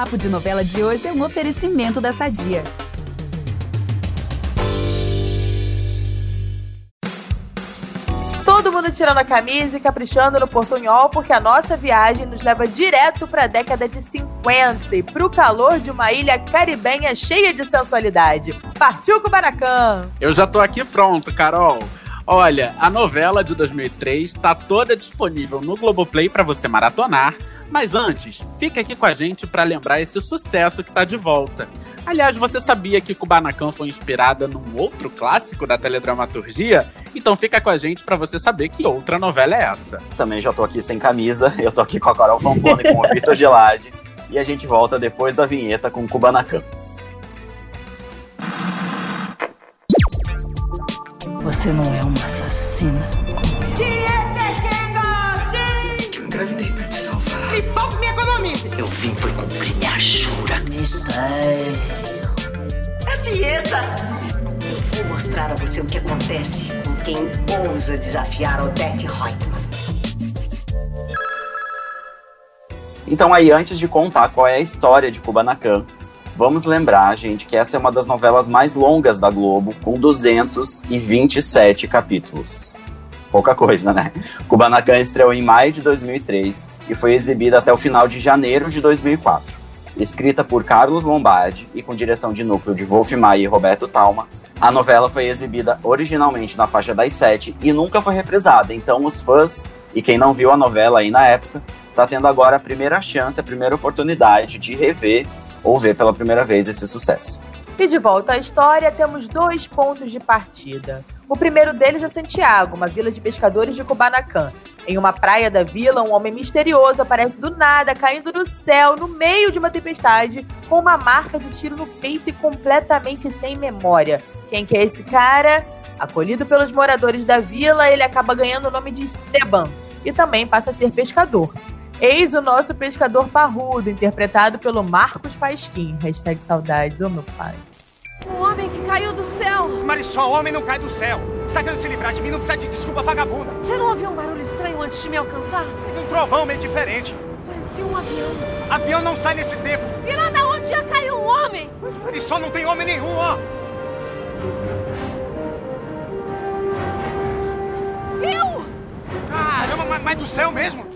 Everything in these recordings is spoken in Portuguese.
Papo de Novela de hoje é um oferecimento da Sadia. Todo mundo tirando a camisa e caprichando no portunhol, porque a nossa viagem nos leva direto para a década de 50 e para o calor de uma ilha caribenha cheia de sensualidade. Partiu Kubanacan! Eu já tô aqui pronto, Carol. Olha, a novela de 2003 está toda disponível no Globoplay para você maratonar. Mas antes, fica aqui com a gente para lembrar esse sucesso que está de volta. Aliás, você sabia que Kubanacan foi inspirada num outro clássico da teledramaturgia? Então fica com a gente para você saber que outra novela é essa. Também já tô aqui sem camisa, eu tô aqui com a Carol Pampone e com o Vitor Gelade. E a gente volta depois da vinheta com Kubanacan. Você não é uma assassina Dieta. Vou mostrar a você o que acontece com quem ousa desafiar Odette Reutemann. Então aí, antes de contar qual é a história de Kubanacan, vamos lembrar, gente, que essa é uma das novelas mais longas da Globo, com 227 capítulos. Pouca coisa, né? Kubanacan estreou em maio de 2003 e foi exibida até o final de janeiro de 2004. Escrita por Carlos Lombardi e com direção de núcleo de Wolf Maia e Roberto Talma, a novela foi exibida originalmente na faixa das sete e nunca foi reprisada. Então os fãs e quem não viu a novela aí na época está tendo agora a primeira chance, a primeira oportunidade de rever ou ver pela primeira vez esse sucesso. E de volta à história, temos dois pontos de partida. O primeiro deles é Santiago, uma vila de pescadores de Kubanacan. Em uma praia da vila, um homem misterioso aparece do nada, caindo do céu, no meio de uma tempestade, com uma marca de tiro no peito e completamente sem memória. Quem que é esse cara? Acolhido pelos moradores da vila, ele acaba ganhando o nome de Esteban e também passa a ser pescador. Eis o nosso pescador parrudo, interpretado pelo Marcos Pasquim. Hashtag saudades, ô meu pai. Um homem que caiu do céu. Marisol, homem não cai do céu. Está querendo se livrar de mim, não precisa de desculpa, vagabunda. Você não ouviu um barulho estranho antes de me alcançar? Teve um trovão meio diferente. Parecia um avião. Avião não sai nesse tempo. E lá da onde já caiu um homem? Marisol não tem homem nenhum, ó. Eu? Caramba, mas, mas do céu mesmo?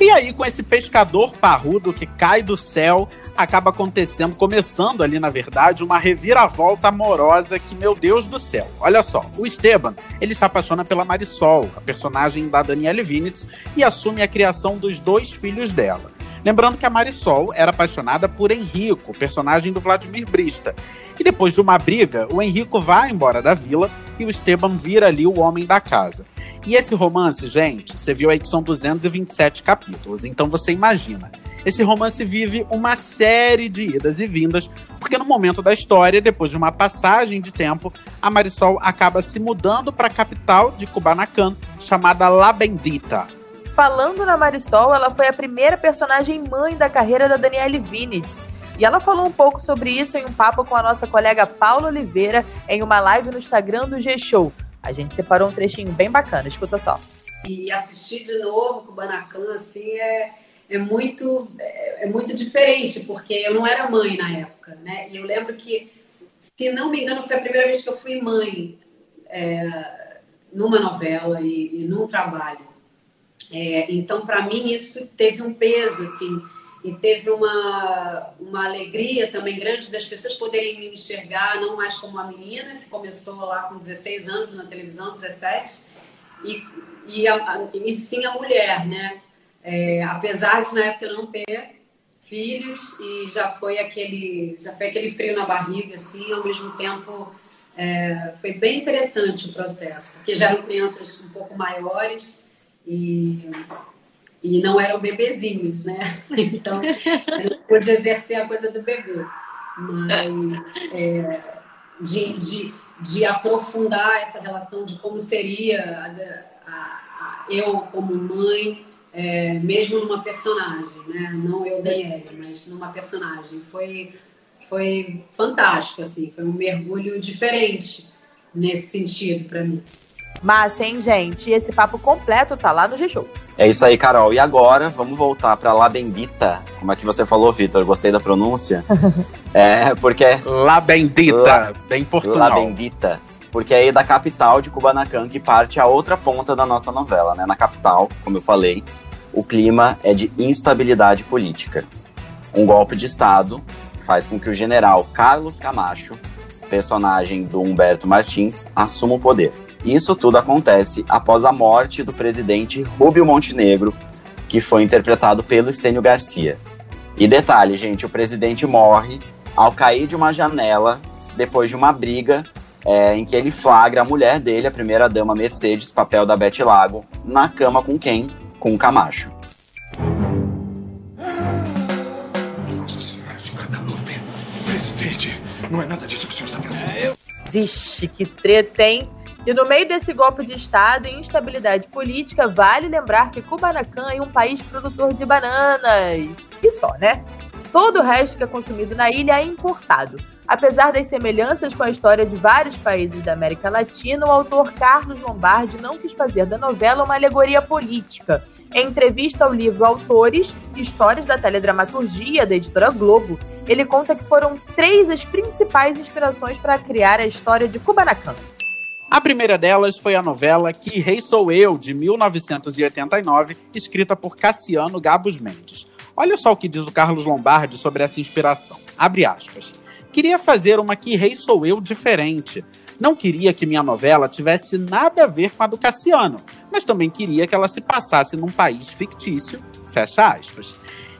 E aí, com esse pescador parrudo que cai do céu, acaba acontecendo, começando ali, na verdade, uma reviravolta amorosa que, meu Deus do céu. Olha só, o Esteban, ele se apaixona pela Marisol, a personagem da Danielle Vinitz, e assume a criação dos dois filhos dela. Lembrando que a Marisol era apaixonada por Henrico, personagem do Vladimir Brista. E depois de uma briga, o Henrico vai embora da vila e o Esteban vira ali o homem da casa. E esse romance, gente, você viu aí que são 227 capítulos, então você imagina. Esse romance vive uma série de idas e vindas, porque no momento da história, depois de uma passagem de tempo, a Marisol acaba se mudando para a capital de Kubanacan, chamada La Bendita. Falando na Marisol, ela foi a primeira personagem mãe da carreira da Danielle Vinitz. E ela falou um pouco sobre isso em um papo com a nossa colega Paula Oliveira em uma live no Instagram do G-Show. A gente separou um trechinho bem bacana, escuta só. E assistir de novo o Banacan, assim, é, é, muito, é, é muito diferente, porque eu não era mãe na época, né? E eu lembro que, se não me engano, foi a primeira vez que eu fui mãe é, numa novela e, e num trabalho. É, então, para mim, isso teve um peso, assim, e teve uma, uma alegria também grande das pessoas poderem me enxergar não mais como uma menina que começou lá com 16 anos na televisão, 17, e, e, a, e sim a mulher, né? É, apesar de na época não ter filhos e já foi aquele já foi aquele frio na barriga assim ao mesmo tempo é, foi bem interessante o processo porque já eram crianças um pouco maiores e e não eram bebezinhos, né? Então, eu pude exercer a coisa do bebê. Mas é, de, de, de aprofundar essa relação de como seria a, a, a, eu como mãe, é, mesmo numa personagem, né? Não eu, Daniela, mas numa personagem. Foi, foi fantástico, assim. Foi um mergulho diferente nesse sentido para mim. Massa, hein, gente? Esse papo completo tá lá no G-Show. É isso aí, Carol. E agora, vamos voltar pra La Bendita. Como é que você falou, Vitor? Gostei da pronúncia. é, porque... La Bendita, La- bem portunhol. La Bendita. Porque é aí da capital de Kubanacan que parte a outra ponta da nossa novela, né? Na capital, como eu falei, o clima é de instabilidade política. Um golpe de Estado faz com que o general Carlos Camacho, personagem do Humberto Martins, assuma o poder. Isso tudo acontece após a morte do presidente Rubio Montenegro, que foi interpretado pelo Estênio Garcia. E detalhe, gente, o presidente morre ao cair de uma janela depois de uma briga é, em que ele flagra a mulher dele, a primeira dama Mercedes, papel da Bete Lago, na cama com quem? Com o Camacho. Nossa Senhora de Guadalupe. Presidente, não é nada disso que o senhor está pensando. Vixe, que treta, hein? E no meio desse golpe de Estado e instabilidade política, vale lembrar que Kubanacan é um país produtor de bananas. E só, né? Todo o resto que é consumido na ilha é importado. Apesar das semelhanças com a história de vários países da América Latina, o autor Carlos Lombardi não quis fazer da novela uma alegoria política. Em entrevista ao livro Autores, Histórias da Teledramaturgia, da editora Globo, ele conta que foram três as principais inspirações para criar a história de Kubanacan. A primeira delas foi a novela Que Rei Sou Eu, de 1989, escrita por Cassiano Gabos Mendes. Olha só o que diz o Carlos Lombardi sobre essa inspiração. Abre aspas. Queria fazer uma Que Rei Sou Eu diferente. Não queria que minha novela tivesse nada a ver com a do Cassiano, mas também queria que ela se passasse num país fictício. Fecha aspas.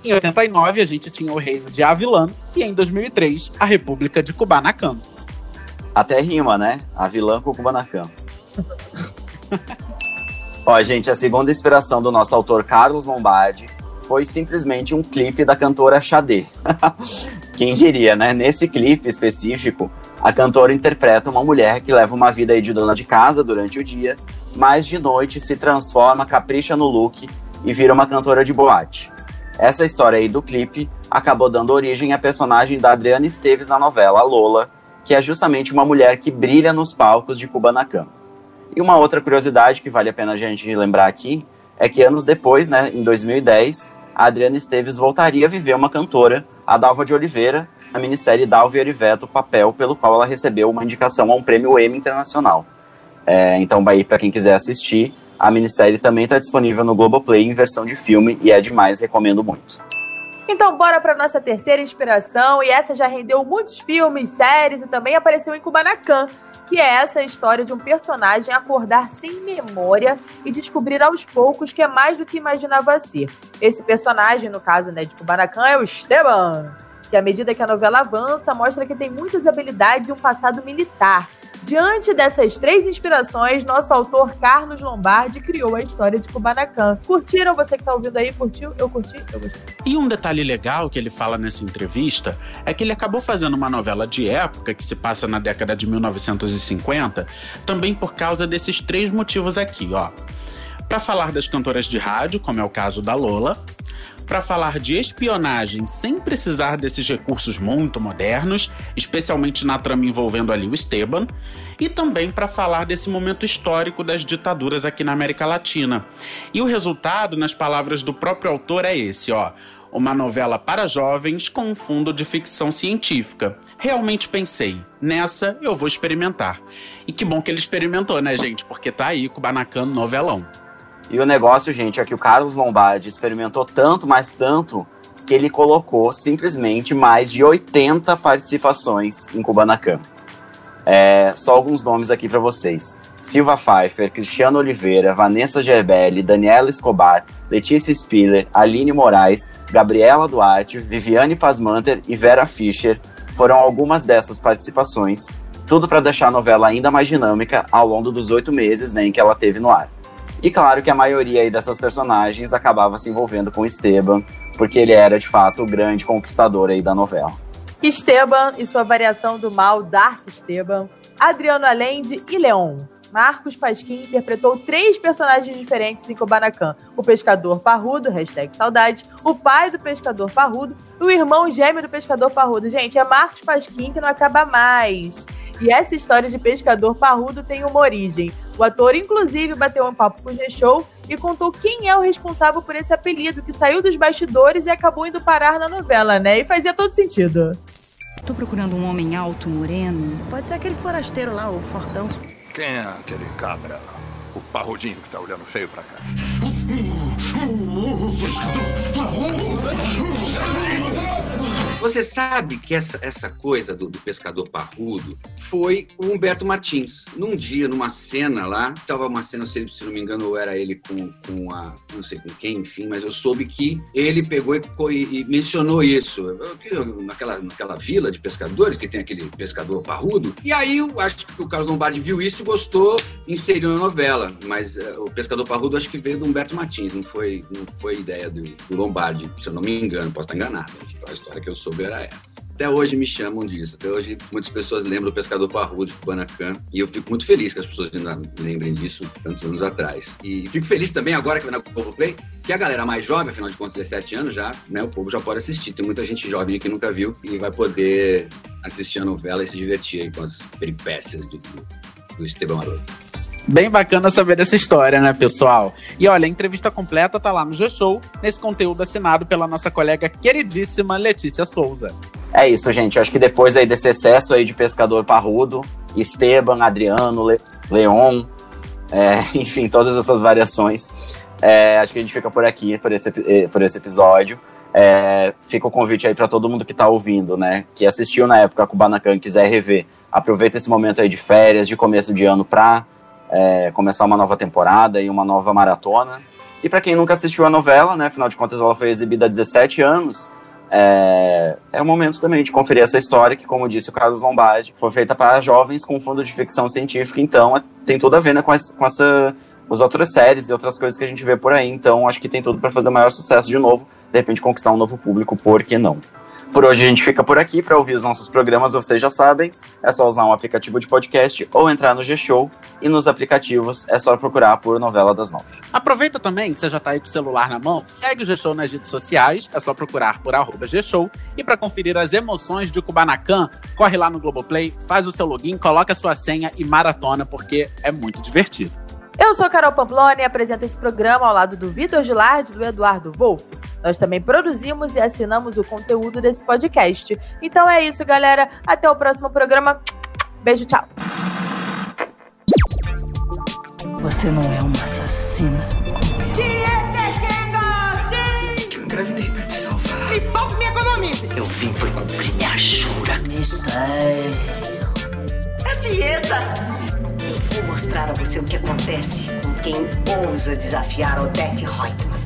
Em 89, a gente tinha o reino de Avilã e em 2003, a República de Kubanacan. Até rima, né? A vilã com Kubanacan. Ó, gente, a segunda inspiração do nosso autor Carlos Lombardi foi simplesmente um clipe da cantora Xadê. Quem diria, né? Nesse clipe específico, a cantora interpreta uma mulher que leva uma vida de dona de casa durante o dia, mas de noite se transforma, capricha no look e vira uma cantora de boate. Essa história aí do clipe acabou dando origem à personagem da Adriana Esteves na novela Lola, que é justamente uma mulher que brilha nos palcos de Kubanacan. E uma outra curiosidade que vale a pena a gente lembrar aqui é que anos depois, né, em 2010, a Adriana Esteves voltaria a viver uma cantora, a Dalva de Oliveira, na minissérie Dalva e Oriveto, papel pelo qual ela recebeu uma indicação a um prêmio Emmy Internacional. É, então, aí, para quem quiser assistir, a minissérie também está disponível no Globoplay em versão de filme e é demais, recomendo muito. Então, bora para nossa terceira inspiração, e essa já rendeu muitos filmes, séries e também apareceu em Kubanacan, que é essa história de um personagem acordar sem memória e descobrir aos poucos que é mais do que imaginava ser. Esse personagem, no caso né, de Kubanacan, é o Esteban, que à medida que a novela avança, mostra que tem muitas habilidades e um passado militar. Diante dessas três inspirações, nosso autor Carlos Lombardi criou a história de Kubanacan. Curtiram? Você que tá ouvindo aí, curtiu? Eu curti? Eu gostei. E um detalhe legal que ele fala nessa entrevista é que ele acabou fazendo uma novela de época que se passa na década de 1950, também por causa desses três motivos aqui, ó. Para falar das cantoras de rádio, como é o caso da Lola, para falar de espionagem sem precisar desses recursos muito modernos, especialmente na trama envolvendo ali o Esteban, e também para falar desse momento histórico das ditaduras aqui na América Latina. E o resultado, nas palavras do próprio autor, é esse, ó. Uma novela para jovens com um fundo de ficção científica. Realmente pensei, nessa eu vou experimentar. E que bom que ele experimentou, né, gente? Porque tá aí com o Banacan novelão. E o negócio, gente, é que o Carlos Lombardi experimentou tanto, mais tanto, que ele colocou simplesmente mais de 80 participações em Kubanacan. É, só alguns nomes aqui para vocês. Silva Pfeiffer, Cristiano Oliveira, Vanessa Gerbelli, Daniela Escobar, Letícia Spiller, Aline Moraes, Gabriela Duarte, Viviane Pasmanter e Vera Fischer foram algumas dessas participações, tudo para deixar a novela ainda mais dinâmica ao longo dos oito meses né, em que ela teve no ar. E claro que a maioria aí dessas personagens acabava se envolvendo com Esteban, porque ele era de fato o grande conquistador aí da novela. Esteban e sua variação do mal, Dark Esteban, Adriano Allende e Leon. Marcos Pasquim interpretou três personagens diferentes em Kubanacan. O pescador parrudo, hashtag saudade, o pai do pescador parrudo e o irmão gêmeo do pescador parrudo. Gente, é Marcos Pasquim que não acaba mais. E essa história de pescador parrudo tem uma origem. O ator, inclusive, bateu um papo com o G-Show e contou quem é o responsável por esse apelido que saiu dos bastidores e acabou indo parar na novela, né? E fazia todo sentido. Tô procurando um homem alto, moreno. Pode ser aquele forasteiro lá, o fortão. Quem é aquele cabra? O parrudinho que tá olhando feio pra cá. Você sabe que essa, essa coisa do, do pescador parrudo foi o Humberto Martins. Num dia, numa cena lá, estava uma cena, se, não me engano, era ele com, com a. não sei com quem, enfim, mas eu soube que ele pegou e, e, e mencionou isso. Naquela, naquela vila de pescadores, que tem aquele pescador parrudo. E aí eu acho que o Carlos Lombardi viu isso, gostou, inseriu na novela. Mas uh, o pescador parrudo acho que veio do Humberto Martins, não foi, não foi ideia do, do Lombardi, se eu não me engano, posso estar enganado. A história que eu era essa. Até hoje me chamam disso. Até hoje muitas pessoas lembram do pescador parrudo de Kubanacan. E eu fico muito feliz que as pessoas ainda lembrem disso tantos anos atrás. E fico feliz também agora que vai na Globoplay, que a galera mais jovem, afinal de contas, 17 anos já, né? O povo já pode assistir. Tem muita gente jovem que nunca viu e vai poder assistir a novela e se divertir aí com as peripécias do, do Esteban Maroto. Bem bacana saber dessa história, né, pessoal? E olha, a entrevista completa tá lá no G-Show, nesse conteúdo assinado pela nossa colega queridíssima Letícia Souza. É isso, gente. Eu acho que depois aí desse excesso aí de pescador parrudo, Esteban, Adriano, Le Leon, é, enfim, todas essas variações, é, acho que a gente fica por aqui, por esse, por esse episódio. É, fica o convite aí para todo mundo que tá ouvindo, né? Que assistiu na época a Kubanacan quiser rever. Aproveita esse momento aí de férias, de começo de ano pra é, começar uma nova temporada e uma nova maratona. E para quem nunca assistiu a novela, né, afinal de contas ela foi exibida há 17 anos, é, é o momento também de conferir essa história que, como disse o Carlos Lombardi, foi feita para jovens com fundo de ficção científica, então é, tem tudo a ver né, com, essa, com essa, as outras séries e outras coisas que a gente vê por aí, então acho que tem tudo para fazer o maior sucesso de novo, de repente conquistar um novo público, por que não? Por hoje a gente fica por aqui. Para ouvir os nossos programas, vocês já sabem, é só usar um aplicativo de podcast ou entrar no G-Show. E nos aplicativos é só procurar por Novela das Nove. Aproveita também que você já tá aí com o celular na mão, segue o G-Show nas redes sociais, é só procurar por arroba G-Show. E para conferir as emoções de Kubanacan, corre lá no Globoplay, faz o seu login, coloca a sua senha e maratona, porque é muito divertido. Eu sou Carol Pamplona e apresento esse programa ao lado do Vitor Gilardi e do Eduardo Wolff. Nós também produzimos e assinamos o conteúdo desse podcast. Então é isso, galera. Até o próximo programa. Beijo, tchau. Você não é uma assassina. Eu engravidei pra te salvar. Me poupe, me economize. Eu vim por cumprir minha jura. Mistério. É dieta. Eu vou mostrar a você o que acontece com quem ousa desafiar Odette Reutemann.